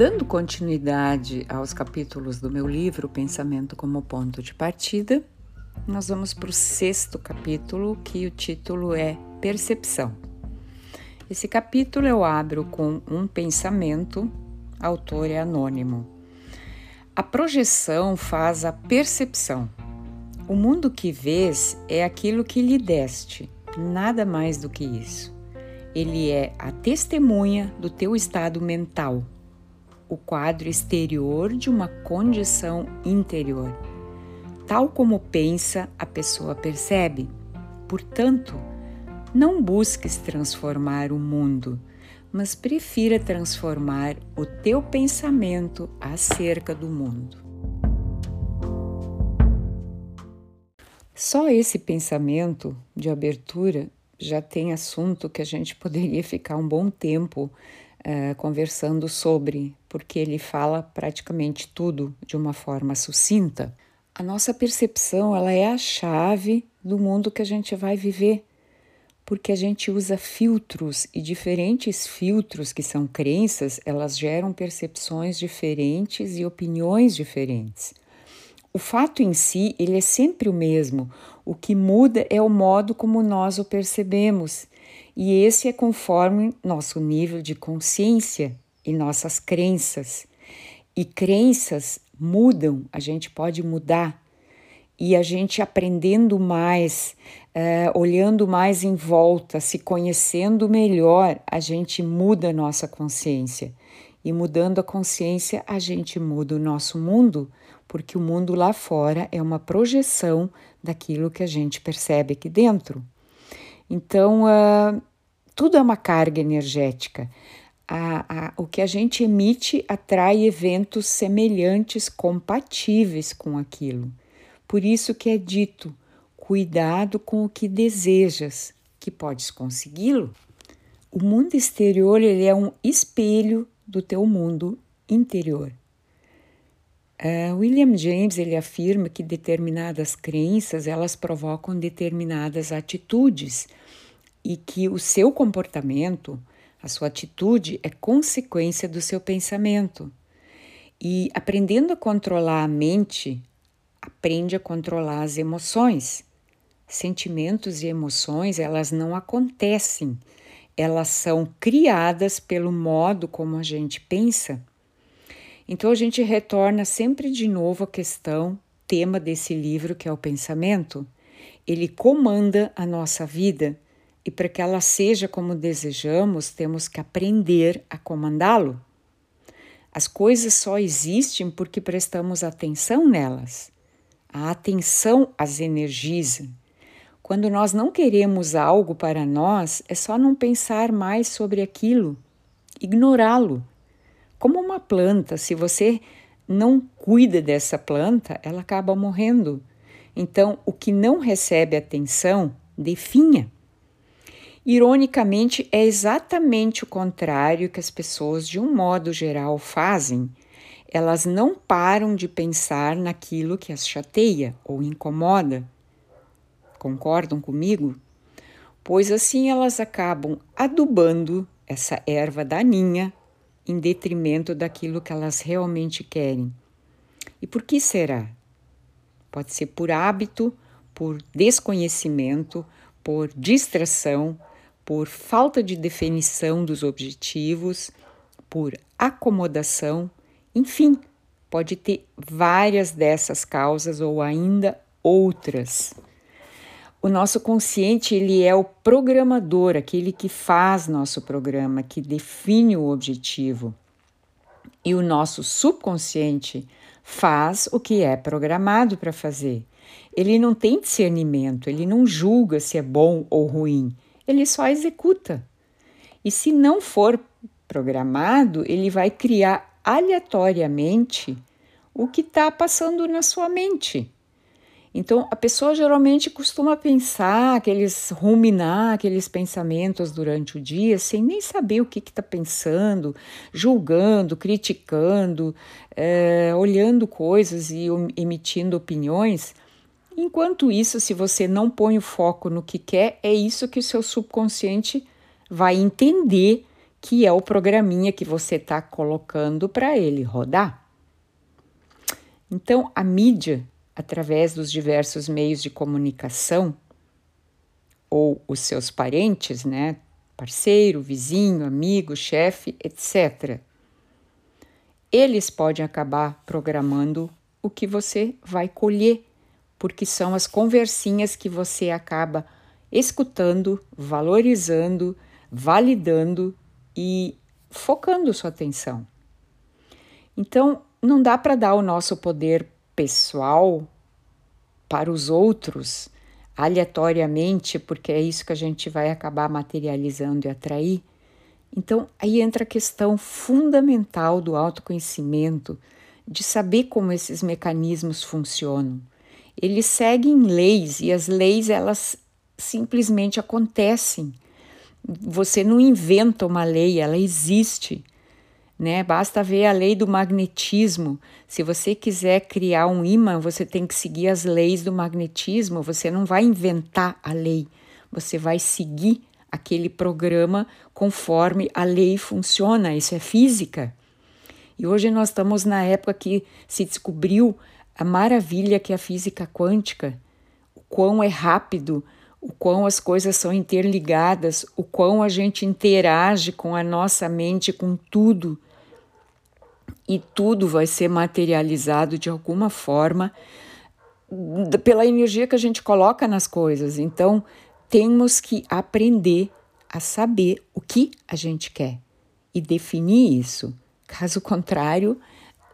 Dando continuidade aos capítulos do meu livro Pensamento como Ponto de Partida, nós vamos para o sexto capítulo, que o título é Percepção. Esse capítulo eu abro com um pensamento, autor é anônimo. A projeção faz a percepção. O mundo que vês é aquilo que lhe deste, nada mais do que isso. Ele é a testemunha do teu estado mental, o quadro exterior de uma condição interior. Tal como pensa, a pessoa percebe. Portanto, não busques transformar o mundo, mas prefira transformar o teu pensamento acerca do mundo. Só esse pensamento de abertura já tem assunto que a gente poderia ficar um bom tempo uh, conversando sobre, porque ele fala praticamente tudo de uma forma sucinta. A nossa percepção ela é a chave do mundo que a gente vai viver, porque a gente usa filtros e diferentes filtros que são crenças, elas geram percepções diferentes e opiniões diferentes. O fato em si, ele é sempre o mesmo. O que muda é o modo como nós o percebemos. E esse é conforme nosso nível de consciência e nossas crenças. E crenças mudam, a gente pode mudar. E a gente aprendendo mais, uh, olhando mais em volta, se conhecendo melhor, a gente muda a nossa consciência. E mudando a consciência, a gente muda o nosso mundo porque o mundo lá fora é uma projeção daquilo que a gente percebe aqui dentro. Então, uh, tudo é uma carga energética. A, a, o que a gente emite atrai eventos semelhantes, compatíveis com aquilo. Por isso que é dito: cuidado com o que desejas, que podes consegui-lo. O mundo exterior ele é um espelho do teu mundo interior. Uh, William James ele afirma que determinadas crenças elas provocam determinadas atitudes e que o seu comportamento, a sua atitude é consequência do seu pensamento. E aprendendo a controlar a mente, aprende a controlar as emoções. Sentimentos e emoções, elas não acontecem, elas são criadas pelo modo como a gente pensa então a gente retorna sempre de novo à questão, tema desse livro que é o pensamento. Ele comanda a nossa vida e para que ela seja como desejamos, temos que aprender a comandá-lo. As coisas só existem porque prestamos atenção nelas. A atenção as energiza. Quando nós não queremos algo para nós, é só não pensar mais sobre aquilo, ignorá-lo como uma planta, se você não cuida dessa planta, ela acaba morrendo. Então, o que não recebe atenção, definha. Ironicamente, é exatamente o contrário que as pessoas, de um modo geral, fazem. Elas não param de pensar naquilo que as chateia ou incomoda. Concordam comigo? Pois assim elas acabam adubando essa erva daninha em detrimento daquilo que elas realmente querem. E por que será? Pode ser por hábito, por desconhecimento, por distração, por falta de definição dos objetivos, por acomodação, enfim, pode ter várias dessas causas ou ainda outras. O nosso consciente, ele é o programador, aquele que faz nosso programa, que define o objetivo. E o nosso subconsciente faz o que é programado para fazer. Ele não tem discernimento, ele não julga se é bom ou ruim, ele só executa. E se não for programado, ele vai criar aleatoriamente o que está passando na sua mente. Então, a pessoa geralmente costuma pensar, aqueles ruminar aqueles pensamentos durante o dia, sem nem saber o que está pensando, julgando, criticando, é, olhando coisas e emitindo opiniões. Enquanto isso, se você não põe o foco no que quer, é isso que o seu subconsciente vai entender que é o programinha que você está colocando para ele rodar. Então, a mídia, através dos diversos meios de comunicação, ou os seus parentes, né? Parceiro, vizinho, amigo, chefe, etc. Eles podem acabar programando o que você vai colher, porque são as conversinhas que você acaba escutando, valorizando, validando e focando sua atenção. Então, não dá para dar o nosso poder pessoal para os outros aleatoriamente, porque é isso que a gente vai acabar materializando e atrair. Então, aí entra a questão fundamental do autoconhecimento, de saber como esses mecanismos funcionam. Eles seguem leis e as leis elas simplesmente acontecem. Você não inventa uma lei, ela existe. Né? Basta ver a lei do magnetismo. Se você quiser criar um imã, você tem que seguir as leis do magnetismo. Você não vai inventar a lei, você vai seguir aquele programa conforme a lei funciona. Isso é física. E hoje nós estamos na época que se descobriu a maravilha que é a física quântica, o quão é rápido o quão as coisas são interligadas, o quão a gente interage com a nossa mente, com tudo. E tudo vai ser materializado de alguma forma pela energia que a gente coloca nas coisas. Então, temos que aprender a saber o que a gente quer e definir isso. Caso contrário,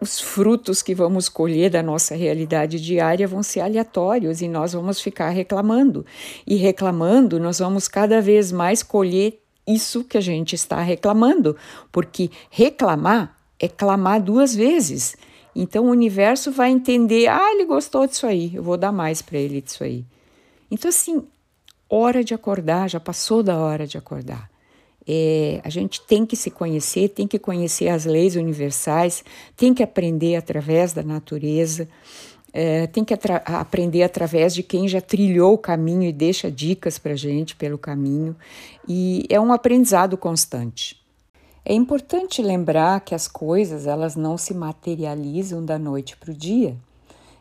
os frutos que vamos colher da nossa realidade diária vão ser aleatórios e nós vamos ficar reclamando. E reclamando, nós vamos cada vez mais colher isso que a gente está reclamando, porque reclamar é clamar duas vezes. Então o universo vai entender: ah, ele gostou disso aí, eu vou dar mais para ele disso aí. Então, assim, hora de acordar, já passou da hora de acordar. É, a gente tem que se conhecer, tem que conhecer as leis universais, tem que aprender através da natureza, é, tem que atra aprender através de quem já trilhou o caminho e deixa dicas para a gente pelo caminho, e é um aprendizado constante. É importante lembrar que as coisas elas não se materializam da noite para o dia.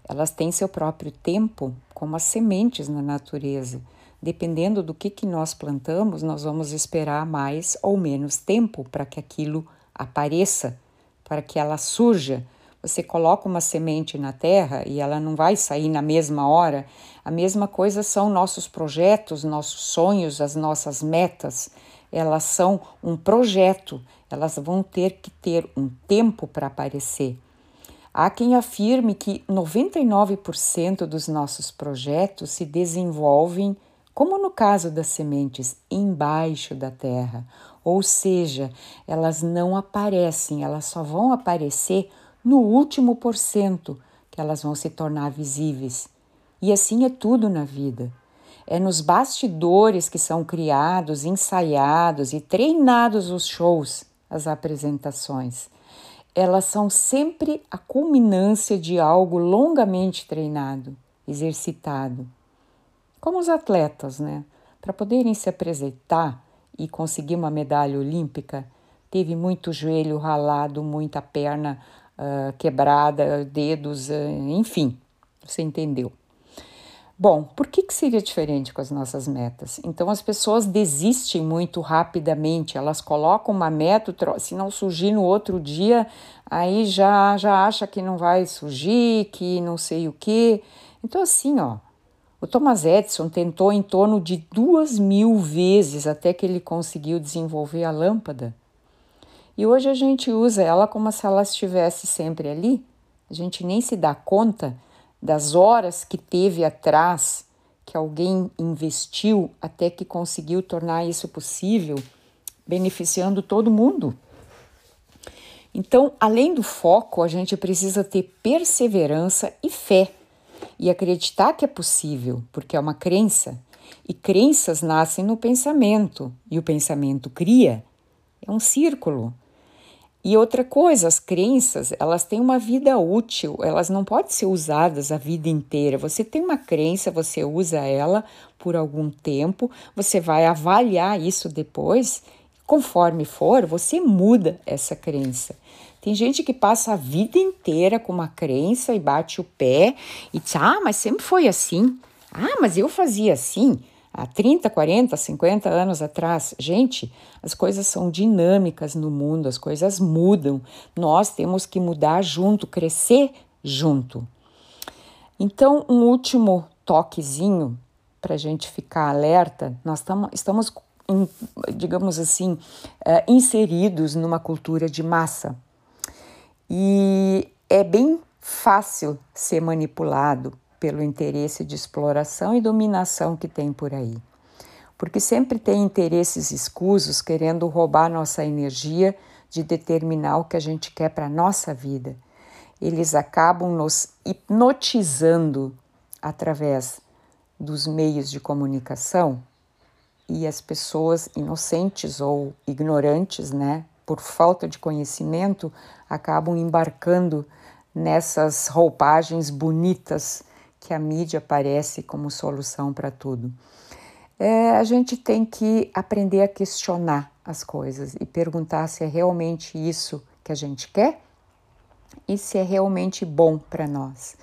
Elas têm seu próprio tempo, como as sementes na natureza dependendo do que, que nós plantamos, nós vamos esperar mais ou menos tempo para que aquilo apareça, para que ela surja. Você coloca uma semente na terra e ela não vai sair na mesma hora. A mesma coisa são nossos projetos, nossos sonhos, as nossas metas. Elas são um projeto, elas vão ter que ter um tempo para aparecer. Há quem afirme que 99% dos nossos projetos se desenvolvem como no caso das sementes embaixo da terra, ou seja, elas não aparecem, elas só vão aparecer no último porcento que elas vão se tornar visíveis. E assim é tudo na vida. É nos bastidores que são criados, ensaiados e treinados os shows, as apresentações. Elas são sempre a culminância de algo longamente treinado, exercitado como os atletas, né? Para poderem se apresentar e conseguir uma medalha olímpica, teve muito joelho ralado, muita perna uh, quebrada, dedos, uh, enfim, você entendeu. Bom, por que, que seria diferente com as nossas metas? Então, as pessoas desistem muito rapidamente, elas colocam uma meta, se não surgir no outro dia, aí já, já acha que não vai surgir, que não sei o quê. Então, assim, ó, o Thomas Edison tentou em torno de duas mil vezes até que ele conseguiu desenvolver a lâmpada. E hoje a gente usa ela como se ela estivesse sempre ali. A gente nem se dá conta das horas que teve atrás que alguém investiu até que conseguiu tornar isso possível, beneficiando todo mundo. Então, além do foco, a gente precisa ter perseverança e fé e acreditar que é possível, porque é uma crença. E crenças nascem no pensamento, e o pensamento cria. É um círculo. E outra coisa, as crenças, elas têm uma vida útil, elas não podem ser usadas a vida inteira. Você tem uma crença, você usa ela por algum tempo, você vai avaliar isso depois. conforme for, você muda essa crença. Tem gente que passa a vida inteira com uma crença e bate o pé e diz: Ah, mas sempre foi assim. Ah, mas eu fazia assim há 30, 40, 50 anos atrás. Gente, as coisas são dinâmicas no mundo, as coisas mudam. Nós temos que mudar junto, crescer junto. Então, um último toquezinho para a gente ficar alerta: nós tamo, estamos, digamos assim, uh, inseridos numa cultura de massa. E é bem fácil ser manipulado pelo interesse de exploração e dominação que tem por aí. Porque sempre tem interesses escusos querendo roubar nossa energia de determinar o que a gente quer para a nossa vida. Eles acabam nos hipnotizando através dos meios de comunicação e as pessoas inocentes ou ignorantes, né, por falta de conhecimento, acabam embarcando nessas roupagens bonitas que a mídia parece como solução para tudo. É, a gente tem que aprender a questionar as coisas e perguntar se é realmente isso que a gente quer e se é realmente bom para nós.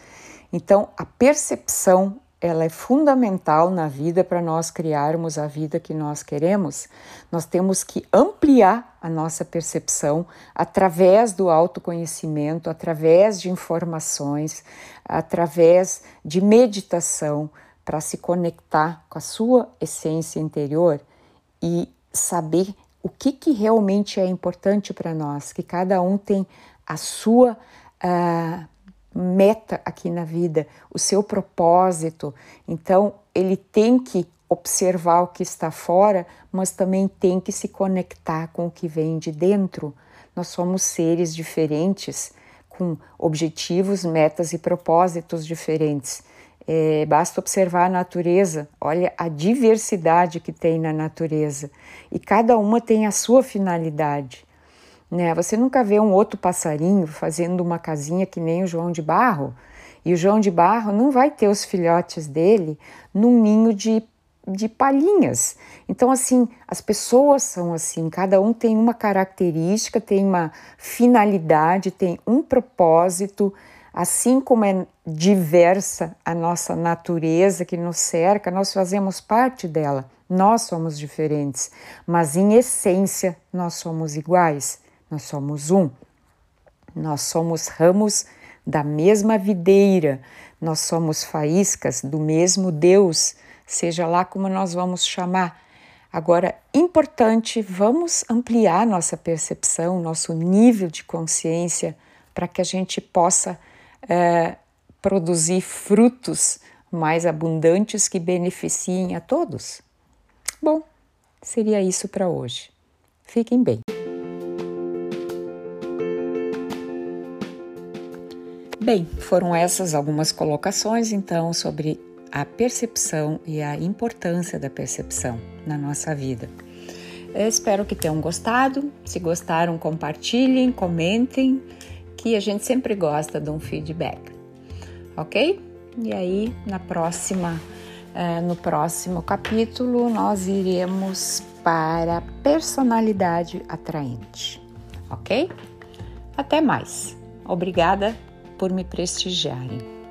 Então, a percepção ela é fundamental na vida para nós criarmos a vida que nós queremos. Nós temos que ampliar a nossa percepção através do autoconhecimento, através de informações, através de meditação, para se conectar com a sua essência interior e saber o que, que realmente é importante para nós, que cada um tem a sua uh, meta aqui na vida, o seu propósito. Então, ele tem que observar o que está fora, mas também tem que se conectar com o que vem de dentro. Nós somos seres diferentes, com objetivos, metas e propósitos diferentes. É, basta observar a natureza, olha a diversidade que tem na natureza e cada uma tem a sua finalidade. Né? Você nunca vê um outro passarinho fazendo uma casinha que nem o João de Barro. E o João de Barro não vai ter os filhotes dele num ninho de, de palhinhas. Então, assim, as pessoas são assim, cada um tem uma característica, tem uma finalidade, tem um propósito, assim como é diversa a nossa natureza que nos cerca, nós fazemos parte dela. Nós somos diferentes, mas em essência nós somos iguais. Nós somos um. Nós somos ramos da mesma videira, nós somos faíscas do mesmo Deus, seja lá como nós vamos chamar. Agora, importante, vamos ampliar nossa percepção, nosso nível de consciência, para que a gente possa é, produzir frutos mais abundantes que beneficiem a todos. Bom, seria isso para hoje. Fiquem bem. Bem, foram essas algumas colocações então sobre a percepção e a importância da percepção na nossa vida. Eu espero que tenham gostado. Se gostaram, compartilhem, comentem, que a gente sempre gosta de um feedback, ok? E aí, na próxima, eh, no próximo capítulo, nós iremos para personalidade atraente, ok? Até mais. Obrigada por me prestigiarem.